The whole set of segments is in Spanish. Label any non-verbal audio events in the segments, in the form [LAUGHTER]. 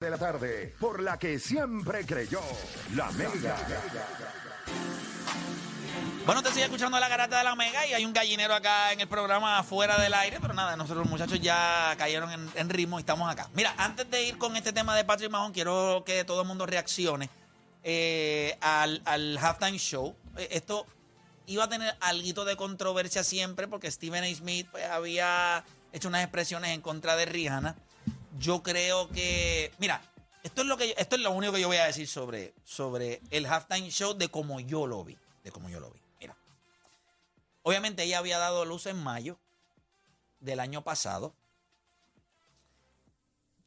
de la tarde, por la que siempre creyó, la Mega. Bueno, te sigue escuchando la garata de la Mega y hay un gallinero acá en el programa fuera del aire, pero nada, nosotros los muchachos ya cayeron en, ritmo y estamos acá. Mira, antes de ir con este tema de Patrick Mahon, quiero que todo el mundo reaccione eh, al, al halftime show. Eh, Esto iba a tener algo de controversia siempre porque Stephen A. Smith pues, había hecho unas expresiones en contra de Rihanna. Yo creo que, mira, esto es lo que esto es lo único que yo voy a decir sobre, sobre el halftime show de como yo lo vi, de como yo lo vi. Mira, obviamente ella había dado luz en mayo del año pasado.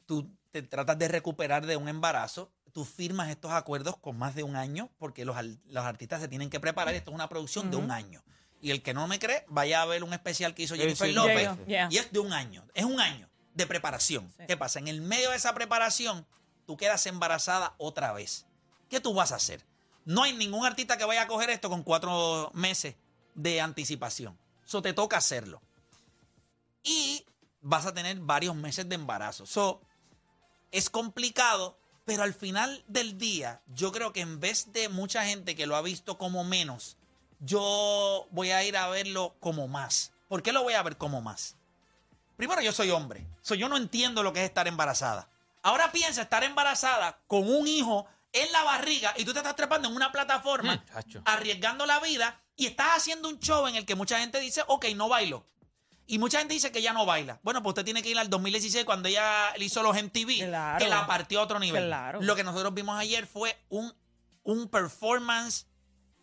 Tú te tratas de recuperar de un embarazo, tú firmas estos acuerdos con más de un año porque los, los artistas se tienen que preparar. Esto es una producción de un año. Y el que no me cree, vaya a ver un especial que hizo Jennifer sí. López. Yeah, yeah. Y es de un año. Es un año de preparación. Sí. ¿Qué pasa? En el medio de esa preparación, tú quedas embarazada otra vez. ¿Qué tú vas a hacer? No hay ningún artista que vaya a coger esto con cuatro meses de anticipación. Eso te toca hacerlo. Y vas a tener varios meses de embarazo. So, es complicado, pero al final del día, yo creo que en vez de mucha gente que lo ha visto como menos, yo voy a ir a verlo como más. ¿Por qué lo voy a ver como más? Primero, yo soy hombre. So, yo no entiendo lo que es estar embarazada. Ahora piensa estar embarazada con un hijo en la barriga y tú te estás trepando en una plataforma, Mm, arriesgando la vida y estás haciendo un show en el que mucha gente dice, ok, no bailo. Y mucha gente dice que ya no baila. Bueno, pues usted tiene que ir al 2016 cuando ella le hizo los MTV, Claro. que la partió a otro nivel. Claro. Lo que nosotros vimos ayer fue un, un performance.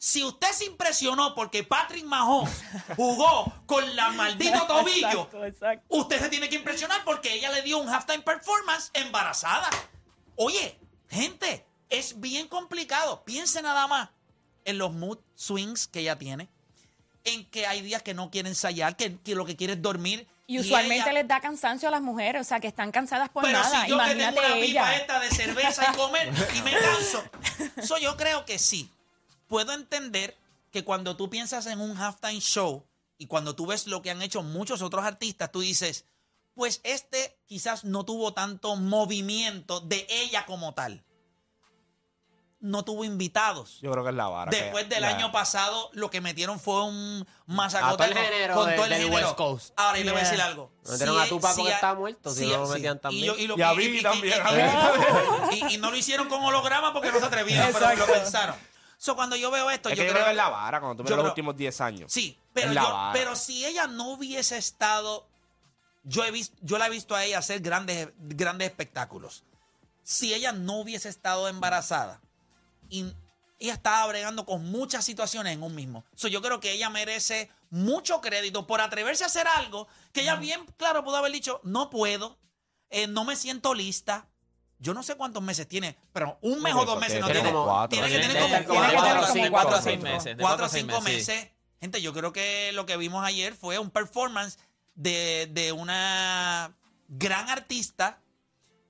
Si usted se impresionó porque Patrick Mahomes jugó con la maldito [LAUGHS] tobillo, Exacto, exacto. usted se tiene que impresionar porque ella le dio un halftime performance embarazada. Oye, gente, es bien complicado. Piense nada más en los mood swings que ella tiene, en que hay días que no quiere ensayar, que, que lo que quiere es dormir. Y usualmente ella- les da cansancio a las mujeres, o sea, que están cansadas por pero nada. si yo que tengo una pipa esta de cerveza y comer y me canso. [LAUGHS] So, yo creo que sí. Puedo entender que cuando tú piensas en un halftime show y cuando tú ves lo que han hecho muchos otros artistas, tú dices, pues este quizás no tuvo tanto movimiento de ella como tal. No tuvo invitados. Yo creo que es la vara. que- Después del la- año pasado, lo que metieron fue un masacote el con- género con de- todo el género. West Coast. Ahora, y le voy a Yeah. decir algo. Metieron Si a Tupac si porque es- estaba muerto, si no lo metían Y, también. yo- y lo- Y a y- y- también, y- [LAUGHS] y- y no lo hicieron con holograma porque no se atrevieron, pero lo pensaron. So, cuando yo veo esto, Es yo que creo que la vara cuando tú ves yo los creo- últimos 10 años. Sí, pero, yo- pero si ella no hubiese estado, yo he visto, yo la he visto a ella hacer grandes, grandes espectáculos. Si ella no hubiese estado embarazada y ella estaba bregando con muchas situaciones en un mismo. So, yo creo que ella merece mucho crédito por atreverse a hacer algo que ella bien claro pudo haber dicho, no puedo, eh, no me siento lista. Yo no sé cuántos meses tiene, pero un mes o dos meses no Tiene tiene. como. Tiene que tener como cuatro, como cuatro, cuatro, cinco, cuatro, meses, cuatro a cinco meses, sí. Gente, yo creo que lo que vimos ayer fue un performance de, de una gran artista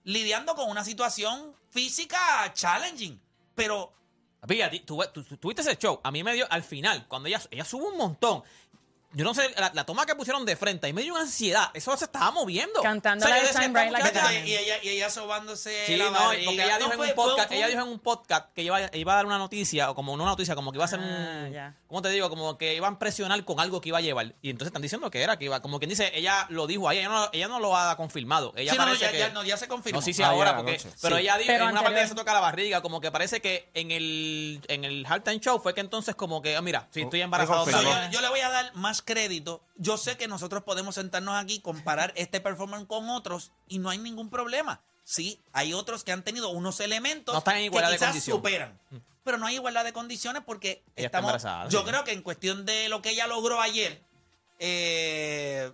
lidiando con una situación física challenging. Pero a ti- tú, tú- tú- tuviste ese show. A mí me dio al final, cuando ella, ella sube un montón. Yo no sé, la, la toma que pusieron de frente, y me dio una ansiedad. Eso se estaba moviendo. Cantando la de Like y ella, y ella sobándose Sí, la no, porque ella No, dijo, en fue- un podcast, fue ella un- dijo en un podcast que iba, iba a dar una noticia, o como no una noticia, como que iba a ser Ah, un... ya. ¿Cómo te digo? Como que iban a presionar con algo que iba a llevar. Y entonces están diciendo que era, que iba... Como quien dice, ella lo dijo ahí, ella no, ella no lo ha confirmado. Ella Sí, no, ya, que... ya- no, ya se confirmó. No Ah, ahora, ya, porque, anoche. pero Sí. ella dijo, Pero en una parte se toca la barriga, como que parece que en el, en el halftime show fue que entonces como que, ah, mira, si estoy embarazado, yo le voy a dar más crédito. Yo sé que nosotros podemos sentarnos aquí, comparar este performance con otros y no hay ningún problema. Sí, hay otros que han tenido unos elementos No están en igualdad que de quizás condición. superan. Pero no hay igualdad de condiciones porque Ella estamos. yo sí. creo que en cuestión de lo que ella logró ayer, eh,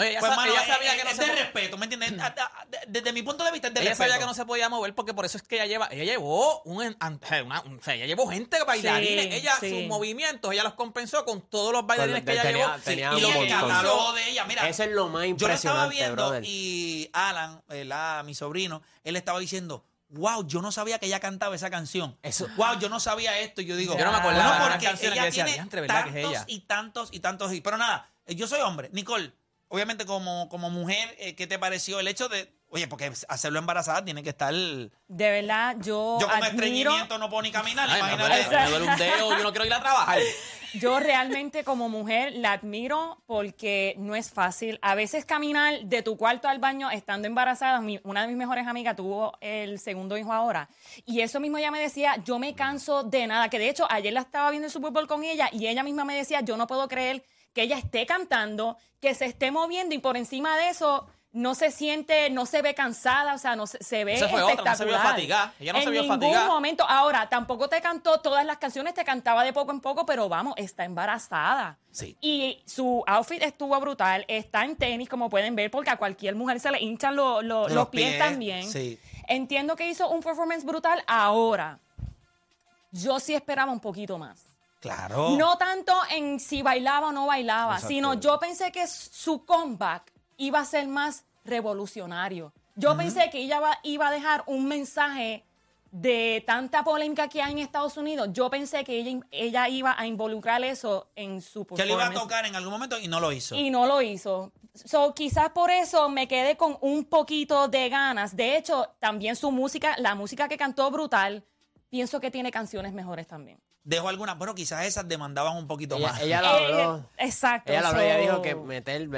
No, ella, pues, sa- mano, ella es- sabía que no es se de respeto, ¿me entiendes? A- a- de- Desde mi punto de vista es de Ella respeto. sabía que no se podía mover porque por eso es que ella lleva, ella llevó un, una- un- o sea, ella llevó gente bailarines, Sí, ella sí. sus movimientos, ella los compensó con todos los bailarines que ella tenía- llevó. tenía y y el catálogo de ella, mira. Eso es lo más Yo lo estaba impresionante, viendo brother. y Alan, el, ah, mi sobrino, él estaba diciendo, wow, yo no sabía que ella cantaba esa canción. Eso- Wow, yo no sabía esto. Y yo digo, Yo no me acordaba bueno, porque ella que decía, tiene "Diantre, ¿verdad que es tantos ella?" y tantos y tantos hits. Pero nada, eh, yo soy hombre. Nicole, obviamente como, como mujer, eh, ¿qué te pareció el hecho de Oye, porque hacerlo embarazada tiene que estar. Yo De verdad, yo, con admiro, estreñimiento no puedo ni caminar, Ay, me imagínate. duele, me duele un dedo, yo no quiero ir a trabajar. [LAUGHS] yo realmente como mujer la admiro porque no es fácil. A veces caminar de tu cuarto al baño estando embarazada, mi- una de mis mejores amigas tuvo el segundo hijo ahora. Y eso mismo ella me decía, yo me canso de nada. Que de hecho, ayer la estaba viendo el Super Bowl con ella y ella misma me decía, yo no puedo creer que ella esté cantando, que se esté moviendo y por encima de eso no se siente, no se ve cansada, o sea, no se, se ve Esa fue otra, no se vio espectacular. fatigada. Ella no en se vio ningún fatigada. momento. Ahora, tampoco te cantó todas las canciones, te cantaba de poco en poco, pero vamos, está embarazada. Sí. Y su outfit estuvo brutal, está en tenis, como pueden ver, porque a cualquier mujer se le hinchan lo- lo- Los los, pies, pies, también. sí. Entiendo que hizo un performance brutal ahora. Yo sí esperaba un poquito más. Claro. No tanto en si bailaba o no bailaba, Exacto. sino yo pensé que su comeback iba a ser más revolucionario. Yo pensé que ella iba a dejar un mensaje de tanta polémica que hay en Estados Unidos. Yo pensé que ella, ella iba a involucrar eso en su Que lo iba a tocar en algún momento y no lo hizo. Y no lo hizo. So, quizás por eso me quedé con un poquito de ganas. De hecho, también su música, la música que cantó brutal, pienso que tiene canciones mejores también. Dejó algunas, pero quizás esas demandaban un poquito Ella, más. ella lo habló. exacto. Ella lo habló, ella dijo que meter,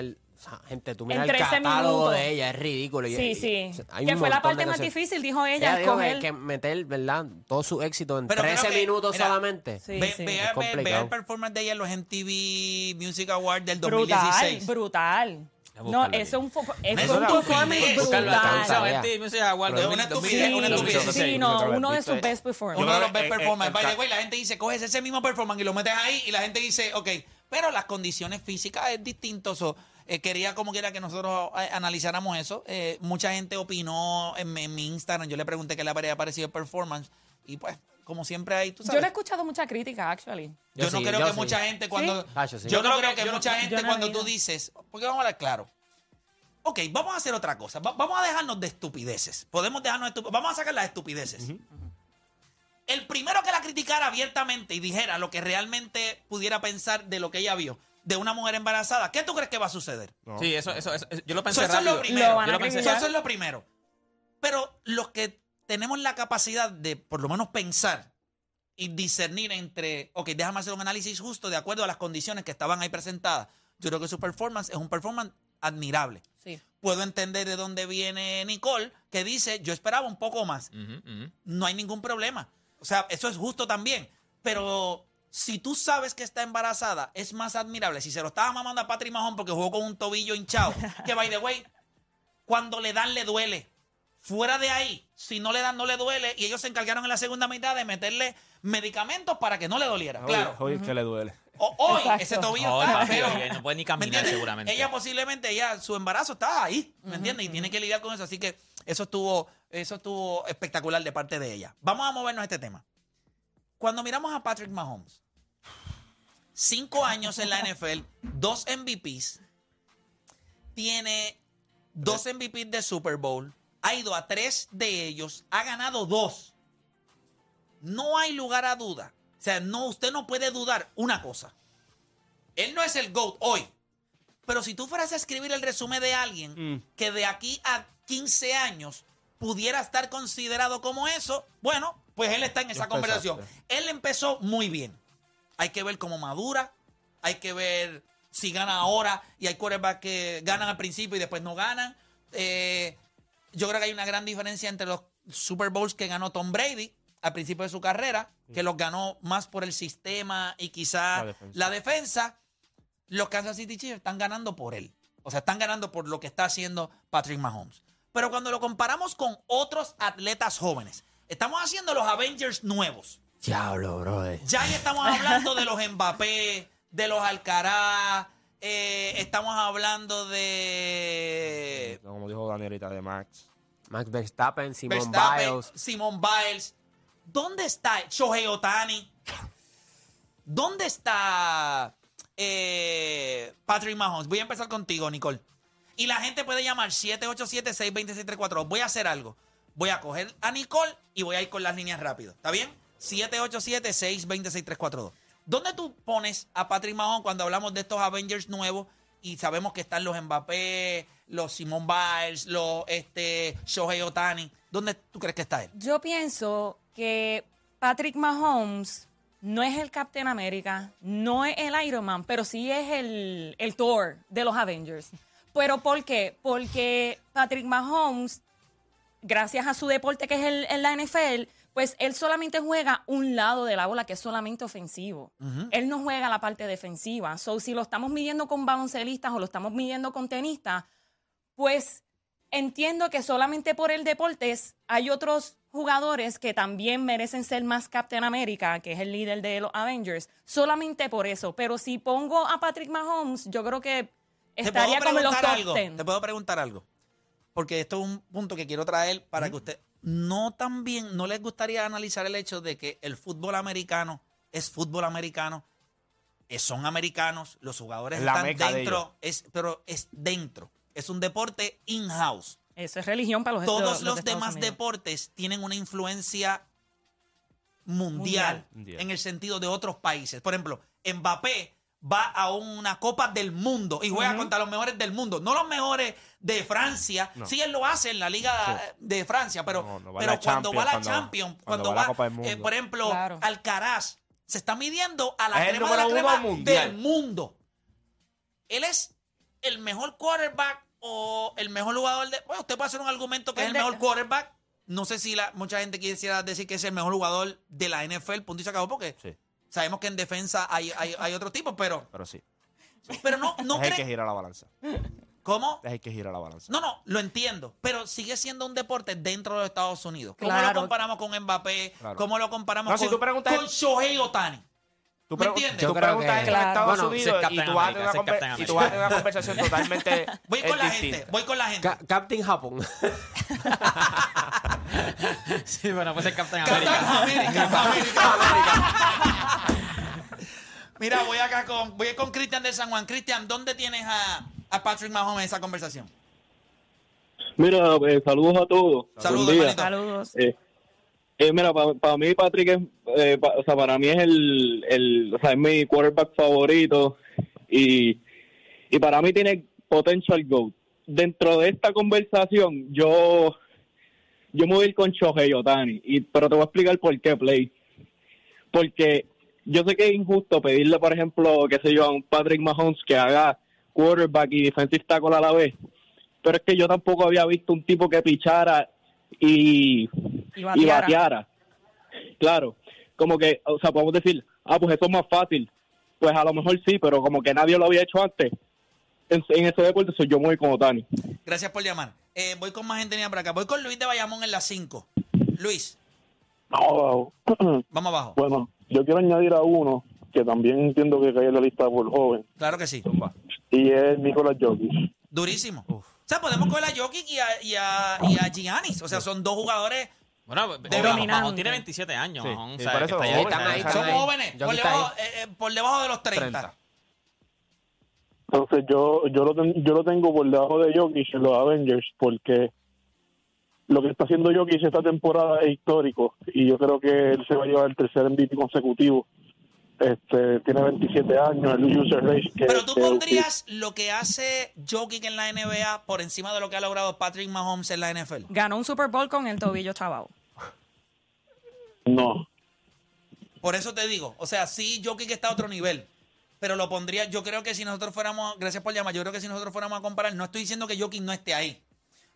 sea, gente, tú miras el 13 catálogo minutos. de ella, es ridículo. y- Sí, y- sí. hay Que fue la parte más difícil, dijo ella, Ella dijo que, meter, ¿verdad? Todo su éxito en Pero creo 13 que- minutos mira, solamente. Sí, ve, sí. ve- Es ve- ve el performance de ella en los MTV Music Awards del brutal, 2016. brutal. A No, eso es un, fo- es un performance Brutal. una 2000, estupidez, una 2016. estupidez. Sí, no, uno de sus best performances. Uno de los Eh, best eh, performance. el By the way, la gente dice, coges ese mismo performance y lo metes ahí y la gente dice, ok, pero las condiciones físicas es distinto. So, eh, quería como quiera que nosotros eh, analizáramos eso. Eh, mucha gente opinó en, mi- en mi Instagram. Yo le pregunté qué le habría parecido el performance y pues, como siempre hay, tú Yo sabes. no he escuchado mucha crítica, actually. Yo, Yo no sí, creo yo que sí. mucha gente cuando... Sí. Yo, Yo no creo que yo no- mucha yo gente no cuando tú dices... Porque vamos a hablar claro. Ok, vamos a hacer otra cosa. Va- vamos a dejarnos de estupideces. Podemos dejarnos de estup- Vamos a sacar las estupideces. El primero que la criticara abiertamente y dijera lo que realmente pudiera pensar de lo que ella vio de una mujer embarazada, ¿qué tú crees que va a suceder? No. Sí, eso, eso, eso- yo lo pensé Eso, eso es lo rápido. primero. Lo Yo pensé. Eso es lo primero. Pero los que tenemos la capacidad de por lo menos pensar y discernir entre, ok, déjame hacer un análisis justo de acuerdo a las condiciones que estaban ahí presentadas. Yo creo que su performance es un performance admirable. Sí. Puedo entender de dónde viene Nicole, que dice, yo esperaba un poco más. No hay ningún problema. O sea, eso es justo también. Pero si tú sabes que está embarazada, es más admirable. Si se lo estaba mamando a Patrick Mahon porque jugó con un tobillo hinchado, [LAUGHS] que by the way, cuando le dan le duele. Fuera de ahí, si no le dan no le duele y ellos se encargaron en la segunda mitad de meterle medicamentos para que no le doliera. Claro. Oye, que le duele. O- hoy Exacto. ese tobillo está feo. no puede ni ¿Me caminar seguramente. Ella posiblemente, ella, su embarazo está ahí, ¿me entiendes? Y tiene que lidiar con eso. Así que eso estuvo, eso estuvo espectacular de parte de ella. Vamos a movernos a este tema. Cuando miramos a Patrick Mahomes, cinco años en la NFL, dos MVPs, tiene dos MVPs de Super Bowl, ha ido a tres de ellos, ha ganado dos. No hay lugar a duda. O sea, no, usted no puede dudar una cosa. Él no es el GOAT hoy. Pero si tú fueras a escribir el resumen de alguien Mm. que de aquí a 15 años pudiera estar considerado como eso, bueno, pues él está en esa conversación. Él empezó muy bien. Hay que ver cómo madura, hay que ver si gana ahora y hay quarterbacks que ganan al principio y después no ganan. Eh, yo creo que hay una gran diferencia entre los Super Bowls que ganó Tom Brady al principio de su carrera, que los ganó más por el sistema y quizá La defensa. la defensa. Los Kansas City Chiefs están ganando por él. O sea, están ganando por lo que está haciendo Patrick Mahomes. Pero cuando lo comparamos con otros atletas jóvenes, estamos haciendo los Avengers nuevos. Diablo, brother. Ya estamos hablando de los [LAUGHS] Mbappé, de los Alcaraz, eh, estamos hablando de Como dijo Danielita de Max. Max Verstappen, Simon Verstappen, Biles. Simon Biles. ¿Dónde está Shohei Otani? ¿Dónde está eh, Patrick Mahomes? Voy a empezar contigo, Nicole. Y la gente puede llamar 787-626-342. Voy a hacer algo. Voy a coger a Nicole y voy a ir con las líneas rápido. ¿Está bien? 787-626-342. ¿Dónde tú pones a Patrick Mahomes cuando hablamos de estos Avengers nuevos y sabemos que están los Mbappé, los Simone Biles, los este, Shohei Otani. ¿Dónde tú crees que está él? Yo pienso que Patrick Mahomes no es el Captain America, no es el Iron Man, pero sí es el, el Thor de los Avengers. ¿Pero por qué? Porque Patrick Mahomes, gracias a su deporte que es el, en la NFL, pues él solamente juega un lado de la bola que es solamente ofensivo. Él no juega la parte defensiva. So, si lo estamos midiendo con baloncelistas o lo estamos midiendo con tenistas, pues entiendo que solamente por el deporte hay otros jugadores que también merecen ser más Captain America, que es el líder de los Avengers, solamente por eso. Pero si pongo a Patrick Mahomes, yo creo que ¿Te estaría como los preguntar top algo? 10. Te puedo preguntar algo. Porque esto es un punto que quiero traer para que usted. No también, no les gustaría analizar el hecho de que el fútbol americano es fútbol americano, eh, son americanos, los jugadores la están de dentro, es, pero es dentro. Es un deporte in-house. Eso es religión para los Todos los, los, de demás Unidos. deportes tienen una influencia mundial, Mundial. en el sentido de otros países. Por ejemplo, Mbappé va a una Copa del Mundo y juega contra los mejores del mundo, no los mejores de Francia. Sí, él lo hace en la Liga de Francia, pero, No, no va pero cuando va a la Champions, cuando- Champions, cuando cuando, va a la va, Copa del eh, por ejemplo, Claro. Alcaraz, se está midiendo a la Es crema de la crema mundial. del mundo. Él es el mejor quarterback o el mejor jugador de. Bueno, usted puede hacer un argumento que es el El de- mejor quarterback. No sé si la, mucha gente quisiera decir que es el mejor jugador de la NFL, punto y se acabó, porque Sí. Sabemos que en defensa hay, hay, hay otros tipos, pero, Pero sí. pero no, no es el que gira la balanza. ¿Cómo? Es el que gira la balanza. No, no, lo entiendo, pero sigue siendo un deporte dentro de los Estados Unidos. ¿Cómo lo Claro. comparamos con Mbappé? Claro. ¿Cómo lo comparamos No, si con, tú preguntas- con Shohei Otani? Tú, ¿Me entiendes? tú preguntas que- en Claro. Estados Bueno, Unidos y tú, vas a America, tener una ser conver- y tú vas a tener una conversación totalmente Voy con la distinta. gente, voy con la gente. Ca- Captain Japón. [LAUGHS] [LAUGHS] Sí, bueno, pues el Captain Captain America. América, América. [LAUGHS] Mira, voy acá con, voy con Cristian de San Juan. Cristian, ¿dónde tienes a, a Patrick Mahomes en esa conversación? Mira, eh, saludos a todos. Saludos. Saludos. Eh, eh, mira, para mí Patrick es, eh, pa- o sea, para mí es el, el, o sea, es mi quarterback favorito y, y para mí tiene potential GOAT. Dentro de esta conversación, yo, yo me voy a ir con Shohei Otani, y, pero te voy a explicar por qué, Play. Porque yo sé que es injusto pedirle, por ejemplo, qué sé yo, a un Patrick Mahomes que haga quarterback y defensive tackle a la vez. Pero es que yo tampoco había visto un tipo que pichara y, Y bateara. Claro, como que, o sea, podemos decir, ah, pues eso es más fácil. Pues a lo mejor sí, pero como que nadie lo había hecho antes. En, en ese deporte soy yo muy como Tani. Gracias por llamar. Eh, voy con más gente por acá. Voy con Luis de Bayamón en las 5. Luis, No, [CLEARS THROAT] vamos abajo. bueno, yo quiero añadir a uno que también entiendo que cae en la lista por joven, Claro que sí. Y es Nicolás Jokic. Durísimo. O sea, podemos coger a Jokic y a, y a, y a Giannis. O sea, son dos jugadores. Bueno, dominante. Tiene 27 años. Sí, Mahomes, y o sea, por que eso está joven, ahí. están ahí, Exacto. Son ahí. jóvenes. Por debajo, eh, eh, por debajo de los 30. 30. Entonces yo yo lo, ten- yo lo tengo por debajo de Jokic en los Avengers porque lo que está haciendo Jokic esta temporada es histórico y yo creo que él se va a llevar el tercer MVP consecutivo. Este tiene 27 años, el user race que Pero tú que- pondrías lo que hace Jokic en la NBA por encima de lo que ha logrado Patrick Mahomes en la NFL. Ganó un Super Bowl con el tobillo chavao. no. Por eso te digo, o sea, sí, Jokic está a otro nivel, pero lo pondría, yo creo que si nosotros fuéramos, gracias por llamar, yo creo que si nosotros fuéramos a comparar, no estoy diciendo que Jokic no esté ahí,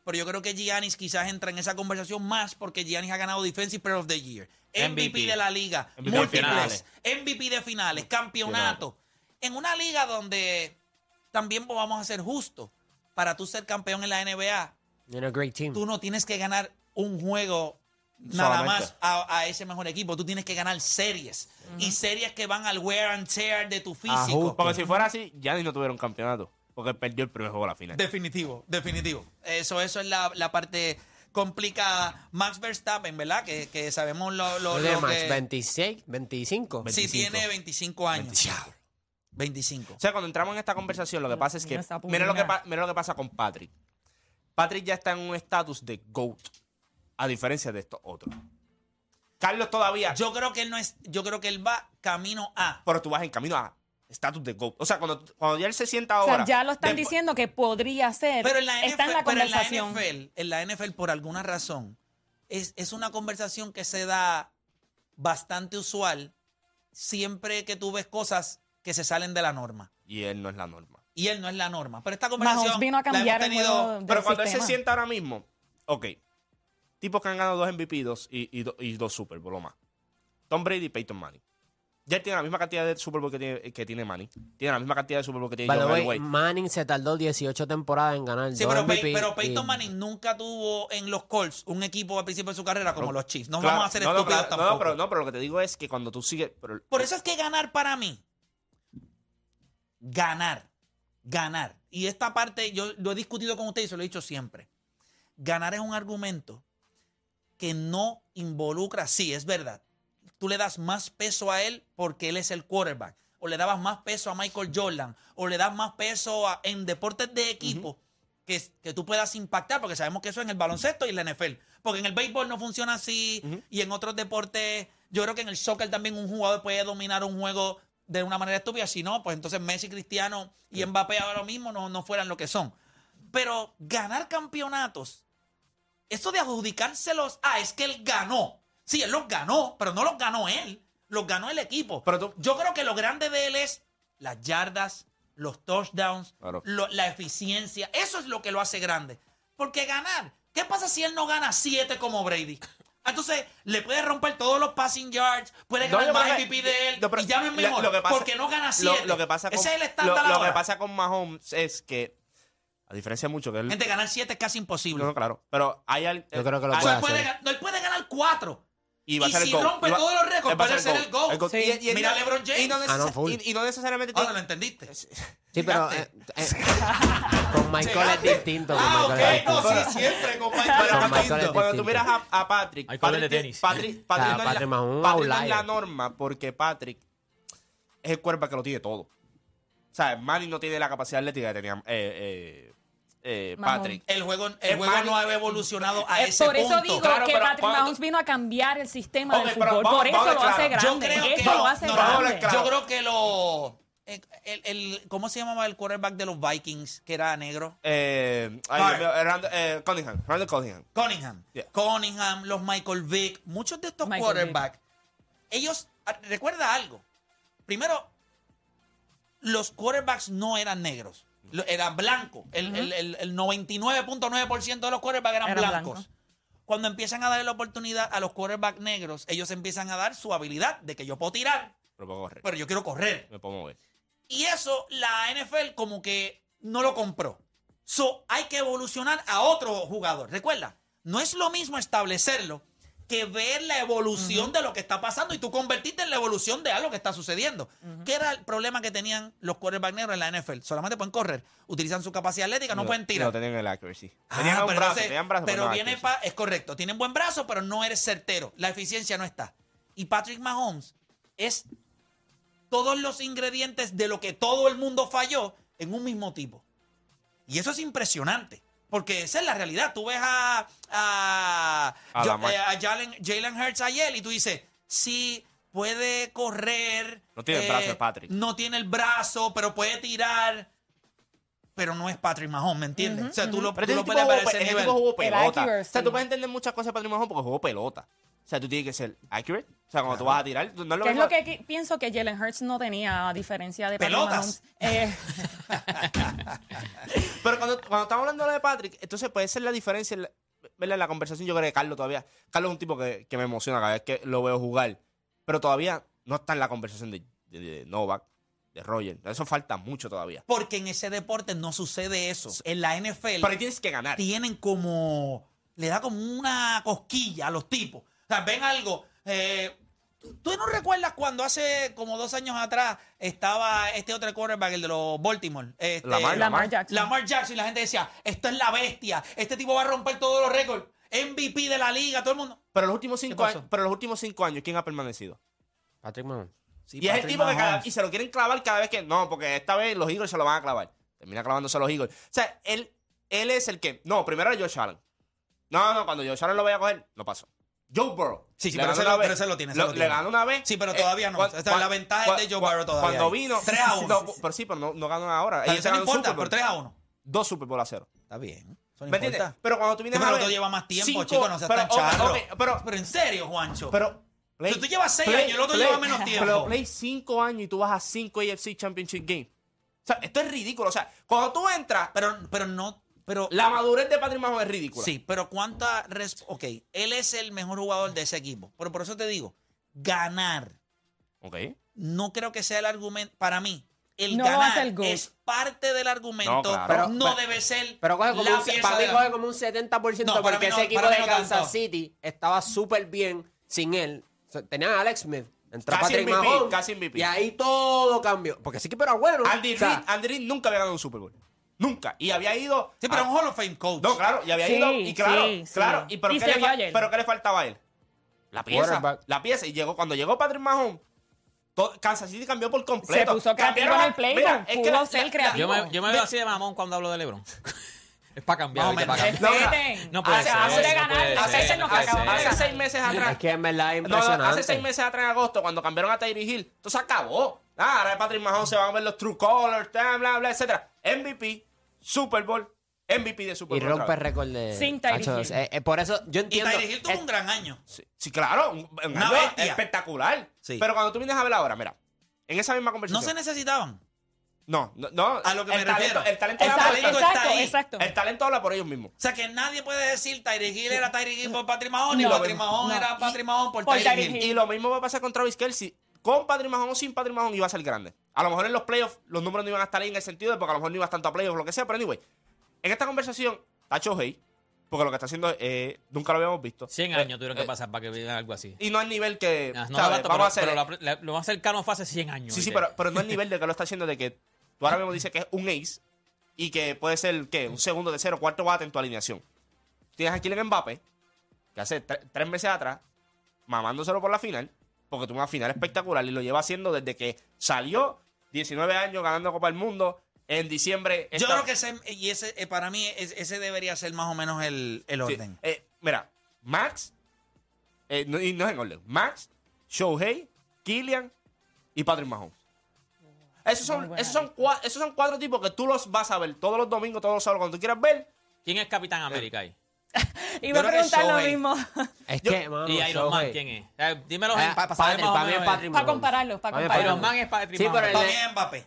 pero yo creo que Giannis quizás entra en esa conversación más porque Giannis ha ganado Defensive Player of the Year, MVP, MVP. de la liga, MVP de múltiples, finales. MVP de finales, campeonato, en una liga donde también vamos a ser justos, para tú ser campeón en la NBA, You're a great team. tú no tienes que ganar un juego nada Solamente. más a, a ese mejor equipo. Tú tienes que ganar series. Y series que van al wear and tear de tu físico. Ajuste. Porque si fuera así, ya ni no tuviera un campeonato. Porque perdió el primer juego a la final. Definitivo, definitivo. Eso, eso es la, la parte complicada. Max Verstappen, ¿verdad? Que, que sabemos lo, lo, ¿Qué lo Max? que... ¿26? ¿25? Sí, 25. tiene 25 años. 25. 25. O sea, cuando entramos en esta conversación, lo que pasa es que. Mira lo que, mira lo que pasa con Patrick. Patrick ya está en un estatus de GOAT. A diferencia de estos otros. Carlos todavía. Yo creo que él no es. Yo creo que él va camino a. pero tú vas en camino a estatus de GOAT. O sea, cuando, cuando ya él se sienta O sea, ahora. ya lo están después- diciendo que podría ser. Pero en la NFL, está en la pero en la. NFL, en la NFL, por alguna razón, es, es una conversación que se da bastante usual siempre que tú ves cosas que se salen de la norma. Y él no es la norma. Y él no es la norma. Pero esta conversación vino a la hemos cambiar el tenido- Pero cuando él se sienta ahora mismo, ok. Tipos que han ganado dos MVP dos y, y, do- y dos Super Bowl o más. Tom Brady y Peyton Manning. Ya tiene la misma cantidad de Super Bowl que tiene, que tiene Manning. Tiene la misma cantidad de Super Bowl que tiene John way, Elway. Manning se tardó 18 temporadas en ganar Sí, pero, MVP pero y- Peyton Manning nunca tuvo en los Colts un equipo al principio de su carrera como los Chiefs. No Claro, vamos a ser no, no, estúpidos claro, tampoco. No, pero, no, pero lo que te digo es que cuando tú sigues... pero- Por eso es que ganar para mí, ganar, ganar. Y esta parte yo lo he discutido con ustedes y se lo he dicho siempre. Ganar es un argumento que no involucra, sí, es verdad. Tú le das más peso a él porque él es el quarterback. O le dabas más peso a Michael Jordan. O le das más peso a- en deportes de equipo que, que tú puedas impactar. Porque sabemos que eso en el baloncesto y en la NFL. Porque en el béisbol no funciona así. Y en otros deportes, yo creo que en el soccer también un jugador puede dominar un juego de una manera estúpida. Si no, pues entonces Messi, Cristiano y Mbappé ahora mismo no, no fueran lo que son. Pero ganar campeonatos eso de adjudicárselos, ah, es que él ganó. Sí, él los ganó, pero no los ganó él, los ganó el equipo. Pero tú- Yo creo que lo grande de él es las yardas, los touchdowns, Claro. lo- la eficiencia. Eso es lo que lo hace grande. Porque ganar, ¿qué pasa si él no gana siete como Brady? Entonces, le puede romper todos los passing yards, puede ganar más MVP de él, no, pero y ya no es mejor, lo que pasa- porque no gana siete. lo que pasa con, Ese es el estándar lo que pasa con Mahomes es que, a diferencia mucho que él... Gente, ganar siete es casi imposible. no, no, claro. Pero hay al- Yo creo que lo hay- puede puede, hacer. no, él puede ganar cuatro. Y va a ser si el rompe todos los récords, puede ser el GOAT. Y- Mira LeBron James. Y no, Ah, y- y no necesariamente Ah, tiene- no lo entendiste. [LAUGHS] Sí, pero eh, eh, con Michael es distinto. Con Ah, Michael es ok, no, distinto. sí, siempre con Michael Con cuando, Michael es cuando tú distinto. miras a, a Patrick, Michael Patrick, es de tenis. Patrick, Patrick no, Patrick es la, un Patrick no es outlier. la norma porque Patrick es el cuerpo que lo tiene todo. O sea, Manny no tiene la capacidad atlética que tenía eh, eh. Patrick. El juego, el juego no ha evolucionado a ese por eso punto. digo Claro, que Patrick cuando- Mahomes vino a cambiar el sistema Ok, del fútbol. vamos- por eso vamos lo claro. hace Yo grande. creo que Eso lo hace no, grande. claro. Yo creo que lo el, el- el- ¿cómo se llamaba el quarterback de los Vikings que era negro? Eh, ay, Rand- eh, Cunningham, Randall Cunningham. Cunningham. Yeah. Cunningham, los Michael Vick, muchos de estos quarterbacks, ellos, ah, recuerda algo. Primero, los quarterbacks no eran negros, lo- eran blancos. El, el- el- el 99.9% de los quarterbacks eran Eran blancos. blancos. Cuando empiezan a darle la oportunidad a los quarterbacks negros, ellos empiezan a dar su habilidad de que yo puedo tirar, Pero puedo correr. pero yo quiero correr. Me puedo mover. Y eso la NFL como que no lo compró. So, hay que evolucionar a otro jugador. Recuerda, no es lo mismo establecerlo que ver la evolución de lo que está pasando y tú convertirte en la evolución de algo que está sucediendo. ¿Qué era el problema que tenían los quarterbacks negros en la NFL? Solamente pueden correr, utilizan su capacidad atlética, no, pueden tirar. No tenían el accuracy. Ah, Tenían un pero brazo, entonces- tenían brazo, pero no viene pa- es correcto, tienen buen brazo, pero no eres certero. La eficiencia no está. Y Patrick Mahomes es todos los ingredientes de lo que todo el mundo falló en un mismo tipo. Y eso es impresionante. Porque esa es la realidad. Tú ves a, a, A yo- Lamar. eh, a Jalen, Jalen Hurts ayer y tú dices, sí, puede correr. No tiene el brazo de Patrick. No tiene el brazo, pero puede tirar. Pero no es Patrick Mahomes, ¿me entiendes? o sea, tú lo, Pero tú ese lo puedes ver ese nivel. tipo jugó El pelota. O sea, tú puedes entender muchas cosas de Patrick Mahomes porque jugó pelota. O sea, tú tienes que ser accurate. O sea, cuando tú vas a tirar, tú- no es lo Que es lo que pienso que Jalen Hurts no tenía, a diferencia de Patrick Pelotas. Eh, [LAUGHS] Pero cuando, cuando estamos hablando de lo de Patrick, entonces puede ser la diferencia en la, ¿verdad? en la conversación. Yo creo que Carlos todavía. Carlos es un tipo que, que me emociona cada vez que lo veo jugar. Pero todavía no está en la conversación de, de- de Novak, de Roger. Eso falta mucho todavía. Porque en ese deporte no sucede eso. En la NFL Pero ahí tienes que ganar. tienen como. Le da como una cosquilla a los tipos. O sea, ven algo. eh, ¿tú- ¿Tú no recuerdas cuando hace como dos años atrás estaba este otro quarterback, el de los Baltimore? Este, Lamar, Lamar Jackson. Lamar Jackson y la gente decía, esto es la bestia, este tipo va a romper todos los récords, MVP de la liga, todo el mundo. Pero los últimos cinco años, pero los últimos cinco años, ¿quién ha permanecido? Patrick Mahomes. Sí, y es el tipo que cada, y se lo quieren clavar cada vez que. No, porque esta vez los Eagles se lo van a clavar. Termina clavándose a los Eagles. O sea, él, él es el que. No, primero era Josh Allen. No, no, cuando Josh Allen lo vaya a coger, no pasó. Joe Burrow. Sí, sí, le pero ese lo- pero ese lo tiene, ese Lo- lo Le tiene. ganó una vez. Sí, pero Eh, todavía no. cuan- Esta es cuan- la ventaja cuan- de Joe Burrow todavía Cuando vino. 3 a 1. No, pero sí, pero no, no ganó ahora. Pero Ellos eso no importa, por 3 a 1. Dos Super Bowl a cero. Está bien. No ¿Me entiendes? Pero cuando tú vienes Sí, pero a ver. tú llevas más tiempo, cinco- chico, no seas pero, tan charro. ok, pero, Pero en serio, Juancho. pero. Si tú llevas seis años, el otro lleva menos tiempo. Pero play 5 años y tú vas a 5 AFC Championship Game. O sea, esto es ridículo. O sea, cuando tú entras, pero, pero no. Pero, la madurez de Patrick Mahomes es ridícula. sí, pero cuánta. res- Ok, él es el mejor jugador de ese equipo. Pero por eso te digo, ganar. Ok. No creo que sea el argumento. Para mí, el No ganar es parte del argumento. No, claro. Pero- no pero- debe ser. Pero coge como la un, para mí la- coge como un 70% No, porque ese equipo de no Kansas tanto. City estaba súper bien sin él. O sea, Tenían a Alex Smith, entró Casi Patrick MVP, Mahomes casi MVP. y ahí todo cambió. Porque ese equipo era bueno. Andy, O sea, Reid, Andy Reid nunca había ganado un Super Bowl. Nunca. Y había ido. Sí, pero a- un Hall of Fame coach. No, claro, y había Sí, ido. Y claro, sí, sí. claro. Y, pero, Y ¿qué le pero ¿qué le faltaba a él? La pieza. La pieza. Y llegó, cuando llegó Patrick Mahomes, todo- Kansas City cambió por completo. Se puso creativo en el Mira, es que la- ser la- creativo. Yo me, yo me veo así de mamón cuando hablo de LeBron. [LAUGHS] es para cambiar, Más o ¿viste? menos. Para cambiar. No puede Hace- ser. hace de no ganar, hace ser, no no seis meses atrás. Es que en verdad es No, no, hace seis meses atrás en agosto, cuando cambiaron a Tyree Hill, esto se acabó. Ah, ahora de Patrick Mahomes se van a ver los true colors, bla, bla, bla, etcétera. MVP, Super Bowl, MVP de Super Y Bowl. otra rompe vez. récord de. Sin Tyreek Hill. eh, eh, por eso yo Y entiendo. Tyreek Hill tuvo un gran año. Sí, sí, claro, un, un Una año bestia. espectacular. Sí. Pero cuando tú vienes a ver ahora, mira, en esa misma No conversación. se necesitaban. No, no, no. A lo que el me talento, refiero. El talento, El habla Exacto, por- está exacto, exacto. el talento habla por ellos mismos. O sea, que nadie puede decir Tyreek Hill era Tyreek Hill por [LAUGHS] Patrick Mahomes, ni No, Patrick Mahomes no. era Patrick Mahomes por, Por Tyreek Tyreek Hill. Hill. Y lo mismo va a pasar con Travis Kelsey. Con Patrick Mahomes o sin Patrick Mahomes iba a ser grande. A lo mejor en los playoffs los números no iban a estar ahí en el sentido de porque a lo mejor no ibas tanto a playoffs o lo que sea, pero anyway. En esta conversación, Tacho Hey, porque lo que está haciendo eh, nunca lo habíamos visto. 100 Eh, años tuvieron que eh, pasar para que vean algo así. Y no al nivel que. Ah, no, tanto, Vamos a pero, hacer. pero la- lo más cercano fue hace 100 años. Sí, sí, pero, pero no al nivel de que [LAUGHS] lo está haciendo de que tú ahora mismo dices que es un ace y que puede ser, ¿qué? Un segundo, tercero, cuarto bate en tu alineación. Tienes aquí en Mbappé, que hace tre- tres meses atrás, mamándoselo por la final, porque tuvo una final espectacular y lo lleva haciendo desde que salió, 19 años ganando Copa del Mundo, en diciembre... Yo esta- creo que ese, y ese, eh, para mí, es- ese debería ser más o menos el, el Sí, orden. eh, mira, Max, eh, no, y no es en orden, Max, Shohei, Killian y Patrick Mahomes. Esos son, esos, son cua- esos son cuatro tipos que tú los vas a ver todos los domingos, todos los sábados, cuando tú quieras ver. ¿Quién es Capitán América ahí? [LAUGHS] Iba a preguntar lo mismo. Es Yo- que, mano, ¿Y Iron Man quién es? Eh, dímelo Eh, pa- pa- pa- para eh. Patrick Para compararlos, compararlos. Iron Man es Patrick Sí, pero Para mí es Mbappé.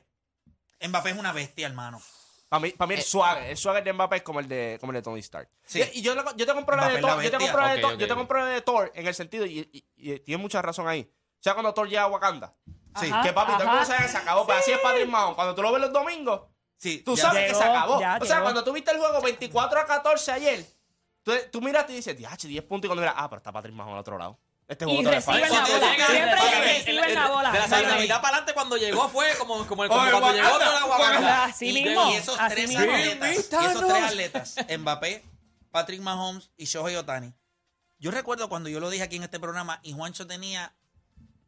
Mbappé es una bestia, hermano. Para mí, para mí el swagger, el swagger de Mbappé es como el de, como el de Tony Stark. Sí. Y, y yo, yo te compro la de Thor, yo te compro la de Ok, Thor, ok, yo te compro de Thor en el sentido, y, y- y tiene mucha razón ahí. O sea, cuando Thor llega a Wakanda, Sí. Ajá. que papi, todo el mundo sabe que se acabó, pero así es Patrick Mahomes. Cuando tú lo ves los domingos, Sí, Tú sabes que se acabó. o sea, llegó. cuando tú viste el juego 24 a 14 ayer, tú, tú miraste y dices, "Diache, 10 puntos. Y cuando miras, ah, pero está Patrick Mahomes al otro lado. Este Y juego todavía reciben falta". la bola. Siempre reciben la bola. De la, mitad para adelante cuando llegó fue como, como, el- como Oye, cuando llegó toda la. Así Y- mismo. Y esos así tres mismo. atletas, y esos tres atletas, Mbappé, Patrick Mahomes y Shohei Otani. Yo recuerdo cuando yo lo dije aquí en este programa y Juancho tenía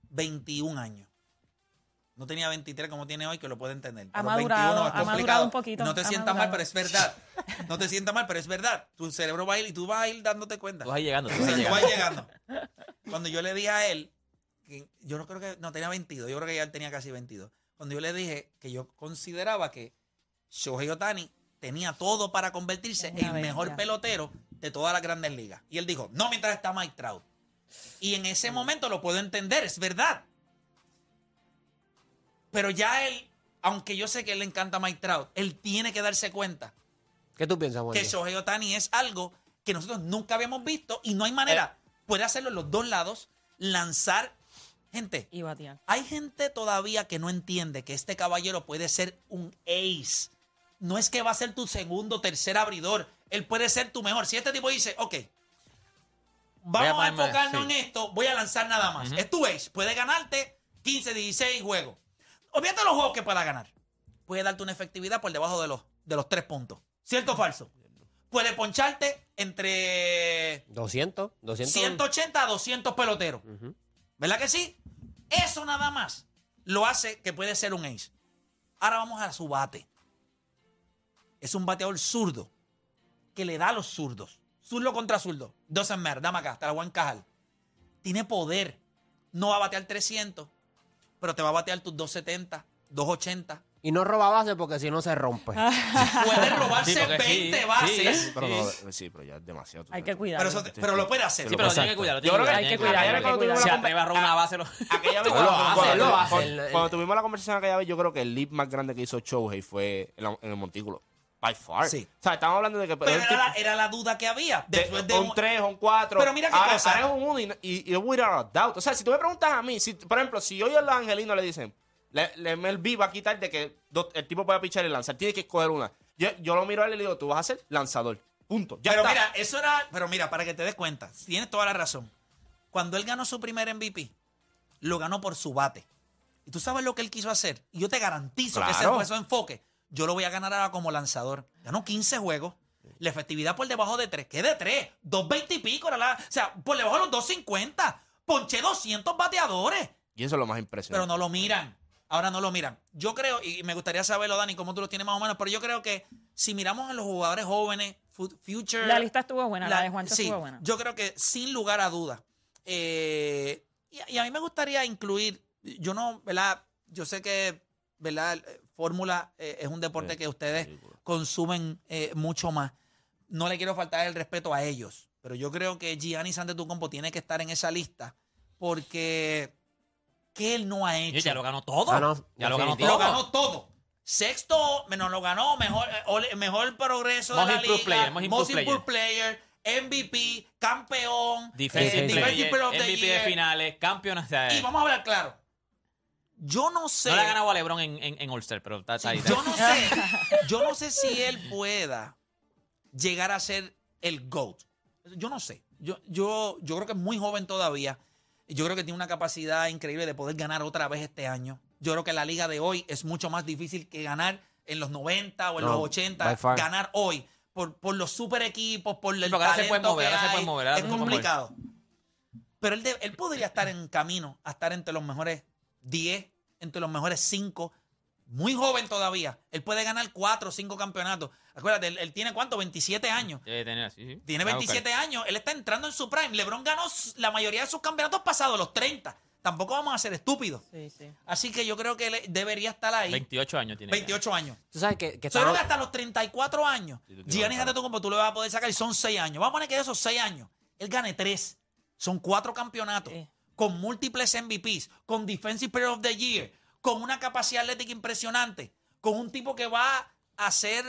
21 años. No tenía 23 como tiene hoy, que lo puede entender. Ha Pero madurado, 21 es ha madurado complicado. un poquito, No te sientas mal, pero es verdad. No te sientas mal, pero es verdad. Tu cerebro va a ir y tú vas a ir dándote cuenta. Tú vas llegando, tú Sí, vas tú llegando. vas llegando. Cuando yo le dije a él, que yo no creo que, no tenía 22, yo creo que ya él tenía casi 22. Cuando yo le dije que yo consideraba que Shohei Otani tenía todo para convertirse en el mejor pelotero de todas las grandes ligas. Y él dijo, no mientras está Mike Trout. Y en ese momento lo puedo entender, es verdad. Pero ya él, aunque yo sé que él le encanta Mike Trout, él tiene que darse cuenta ¿Qué tú piensas, que Shohei Otani es algo que nosotros nunca habíamos visto y no hay manera. Puede hacerlo en los dos lados, lanzar. Gente, Y batían. hay gente todavía que no entiende que este caballero puede ser un ace. No es que va a ser tu segundo, tercer abridor. Él puede ser tu mejor. Si este tipo dice, ok, a vamos a, ponerme- enfocarnos sí. en esto, voy a lanzar nada más. Es tu ace. Puede ganarte 15, 16 juegos. Olvídate los juegos que pueda ganar. Puede darte una efectividad por debajo de los, de los tres puntos. ¿Cierto o falso? Puede poncharte entre 200, 200. 180 a 200 peloteros. ¿Verdad que sí? Eso nada más lo hace que puede ser un ace. Ahora vamos a su bate. Es un bateador zurdo que le da a los zurdos. Zurdo contra zurdo. Doesn't matter. Dame acá, te la voy a encajar. tiene poder. No va a batear 300, pero te va a batear tus 270, 280. Y no roba base porque si no se rompe. Puede robarse Sí, porque sí, 20 sí, bases. sí. Pero, no, sí, pero ya es demasiado. tú Hay que sabes. cuidar. Pero, eso te- pero lo puede hacer. Sí, pero lo tiene que Exacto. cuidar. lo Yo creo que hay que cuidar, aquella hay vez que cuando cuidar. tuvimos Se la atreve a robar una base. lo- Aquella vez Lo cuando- hace, cuando- lo hace. cuando- El- cuando tuvimos la conversación aquella vez, yo creo que el leap más grande que hizo Shohei fue en, la- en el montículo. By far. Sí. O sea, estamos hablando de que. Pero era tipo- la, era la duda que había. de- Después de un un- 3, un 4. Pero mira qué ahora, cosa. ahora es un 1 y, y, y without a doubt. O sea, si tú me preguntas a mí, si, por ejemplo, si hoy a los angelinos le dicen, le, le MLB va a quitar de que dos- el tipo pueda pichar y lanzar, tiene que escoger una. Yo, yo lo miro a él y le digo, tú vas a ser lanzador. Punto. Ya pero está. mira, eso era. Pero mira, para que te des cuenta, tienes toda la razón. Cuando él ganó su primer MVP, lo ganó por su bate. Y tú sabes lo que él quiso hacer. Y yo te garantizo que ese fue su enfoque. Yo lo voy a ganar ahora como lanzador. Ganó 15 juegos. La efectividad por debajo de 3. ¿Qué de 3? 220 y pico. era la- o sea, por debajo de los 250. Ponché 200 bateadores. Y eso es lo más Pero impresionante. no lo miran. Ahora no lo miran. Yo creo, y me gustaría saberlo, Dani, cómo tú lo tienes más o menos, pero yo creo que si miramos a los jugadores jóvenes, fu- Future. La lista estuvo buena, la, la- de Juancho sí, estuvo buena. Yo creo que sin lugar a dudas. eh, y, y a mí me gustaría incluir, yo no, ¿verdad? Yo sé que, ¿verdad? Fórmula eh, es un deporte Sí, que ustedes consumen eh, mucho más. No le quiero faltar el respeto a ellos, pero yo creo que Gianni Antetokounmpo tiene que estar en esa lista porque ¿qué él no ha hecho? Ya lo ganó todo. Ya lo ganó todo. Lo ganó todo. Sexto, menos lo ganó, mejor, eh, mejor progreso Most de la liga. player, most improved improved player, MVP, campeón, Defensive eh, Player of the MVP de finales, campeón. Y vamos a hablar claro. Yo no sé. no le ha ganado a LeBron en, en, en All-Star, pero está, está ahí. yo no sé. Yo no sé si él pueda llegar a ser el GOAT. Yo no sé. Yo, yo, yo creo que es muy joven todavía. Yo creo que tiene una capacidad increíble de poder ganar otra vez este año. Yo creo que la liga de hoy es mucho más difícil que ganar en los 90 o en No, los 80. by far. Ganar hoy. Por, por los super equipos, por el ahora se puede mover, que ahora se puede mover, ahora es mover. complicado. Pero él, de- él podría estar en camino a estar entre los mejores 10, entre los mejores 5. Muy joven todavía. Él puede ganar 4 o 5 campeonatos. Acuérdate, él, él tiene cuánto? 27 años. Debe tener así, sí. Tiene Ah, ok. 27 años. Él está entrando en su prime. LeBron ganó la mayoría de sus campeonatos pasados, los 30. Tampoco vamos a ser estúpidos. Sí, sí. Así que yo creo que él debería estar ahí. 28 años tiene. ya. 28 años. Tú sabes que, que estamos- que hasta los 34 años, Sí, Giannis. Antetokounmpo tú le vas a poder sacar y son 6 años. Vamos a poner que de esos 6 años, él gane 3. Son 4 campeonatos. Sí. Con múltiples MVPs, con Defensive Player of the Year, con una capacidad atlética impresionante, con un tipo que va a ser...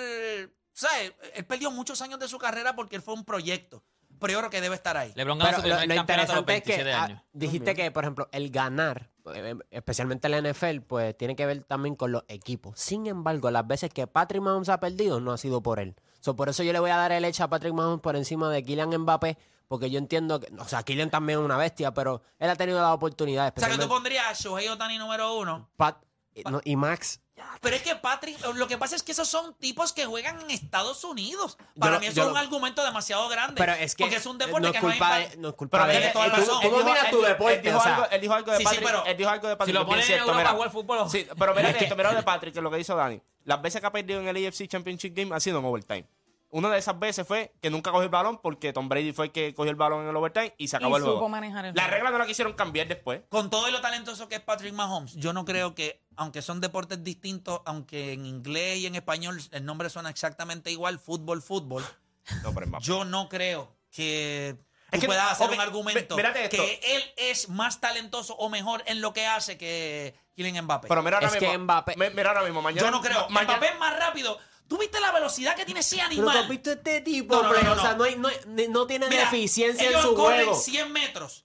¿Sabes? Él perdió muchos años de su carrera porque él fue un proyecto. Pero yo creo que debe estar ahí. LeBron ganó Pero su lo, primer lo campeonato a los interesante es que 27 ah, dijiste que, por ejemplo, el ganar, eh, especialmente en la NFL, pues tiene que ver también con los equipos. Sin embargo, las veces que Patrick Mahomes ha perdido, no ha sido por él. So, por eso yo le voy a dar el hecho a Patrick Mahomes por encima de Kylian Mbappé, porque yo entiendo que, o sea, Kylian también es una bestia, pero él ha tenido la oportunidad, O sea, que tú pondrías a Shohei Otani número uno. Pat- no, y Max. Pero es que Patrick, lo que pasa es que esos son tipos que juegan en Estados Unidos. Para Yo mí eso es un lo- argumento demasiado grande. Pero es que Porque es un deporte no es que no hay culpa pa- de, no es culpa Pero de él. toda la Tú- razón. Él dijo- él tu deporte, Él dijo, o sea, algo, él dijo algo de Sí, sí, Patrick. pero- él dijo algo de Patrick. Si lo ponen en Europa mira. a jugar fútbol. Sí, pero mira esto, mira lo de Patrick, que es lo que hizo Dani. Las veces que ha perdido en el AFC Championship Game ha sido en overtime. Una de esas veces fue que nunca cogió el balón porque Tom Brady fue el que cogió el balón en el overtime y se acabó Y el juego. supo manejar el La juego. regla no la quisieron cambiar después. Con todo y lo talentoso que es Patrick Mahomes, yo no creo que, aunque son deportes distintos, aunque en inglés y en español el nombre suena exactamente igual, fútbol, fútbol, No, pero yo no creo que tú Es que- puedas hacer un argumento que él es más talentoso o mejor en lo que hace que Kylian Mbappé. Pero mira ahora Es mismo. que Mbappé- mi- Mira ahora mismo. Mañana, yo no creo. mañana- Mbappé es más rápido. ¿Tú viste la velocidad que tiene ese Pero tú animal? has visto este tipo, No, no, play, no, o sea, no. no, hay- no, no tiene Mira, deficiencia en ellos su corren juego. 100 metros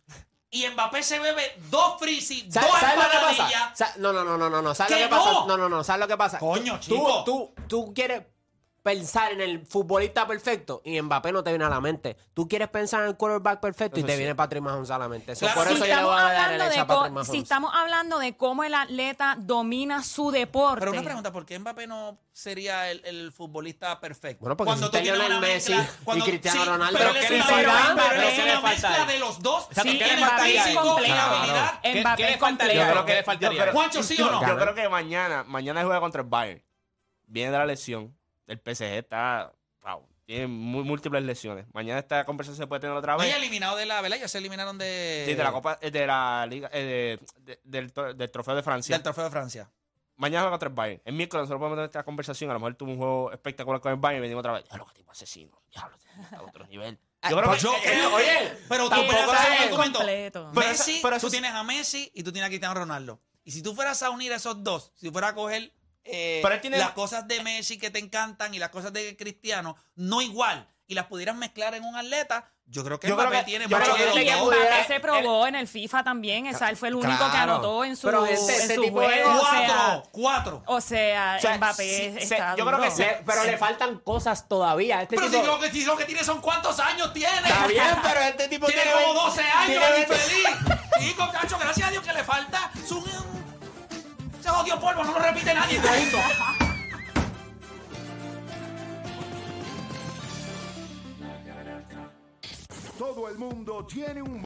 y Mbappé se bebe dos freezy, dos ¿Sabes, ¿sabes lo que pasa? empanadillas. No, no, no, no, no, no. ¿Sabes lo ¿Que pasa? no? No, no, no. ¿Sabes lo que pasa? Coño, chico. Tú, tú, tú quieres pensar en el futbolista perfecto y Mbappé no te viene a la mente. Tú quieres pensar en el quarterback perfecto y Eso te sí. viene Patrick Mahomes a la mente. So, Claro, por si eso yo le estamos voy a dar el hablando hecho de a Patrick co- Mahomes. si estamos hablando de cómo el atleta domina su deporte. Pero una pregunta, ¿por qué Mbappé no sería el, el futbolista perfecto? Bueno, porque existe tienes Lionel una Messi mezcla- y Cristiano Ronaldo. Pero ¿Pero Pero es ¿qué le una falta mezcla de los dos. Exacto, Sí, ¿qué le el falta ahí? físico y Completo. la Claro. habilidad. ¿Qué- Mbappé qué le faltaría? Yo creo ¿Qué le que- faltaría? Juancho, ¿sí o no? Yo creo que mañana, mañana juega contra el Bayern. Viene de la lesión. El PSG está. wow, tiene mu- múltiples lesiones. Mañana esta conversación se puede tener otra No vez. hay eliminado de la, ¿verdad? Ya se eliminaron de, Sí, de la Copa, eh, de la Liga, eh, de- de- del, Trofeo de Francia. del Trofeo de Francia. Mañana juega contra el Bayern. El miércoles nosotros podemos tener esta conversación. A lo mejor tuvo un juego espectacular con el Bayern y venimos otra vez. Ya lo que tipo asesino. Ya lo a otro nivel. Yo creo que. Yo eh, oye, pero tú tampoco espérate es- un argumento. completo. Pero Messi, eso- pero eso tú es- tienes a Messi y tú tienes a Cristiano Ronaldo. Y si tú fueras a unir esos dos, si fueras a coger eh, Pero él tiene- las cosas de Messi que te encantan y las cosas de Cristiano, no igual, y las pudieras mezclar en un atleta, yo creo que Yo creo Mbappé que- tiene yo creo que los él dos. pudiera- Mbappé se probó en el FIFA también. O sea, él fue el único que Claro. anotó en su, Pero ese- en ese su tipo de- juego. O sea, Cuatro, cuatro. o sea, O sea, Mbappé sí, está se- yo creo que duro. se- Le- pero le faltan cosas todavía. Este Pero tipo- si lo, que, si lo que tiene son cuántos años tiene. Está bien, pero este tipo Tiene tiene como 20 12 años, tiene infeliz. Chico, cacho, gracias a Dios que le falta su... Se odio polvo, no lo repite nadie. Punto. Todo el mundo tiene un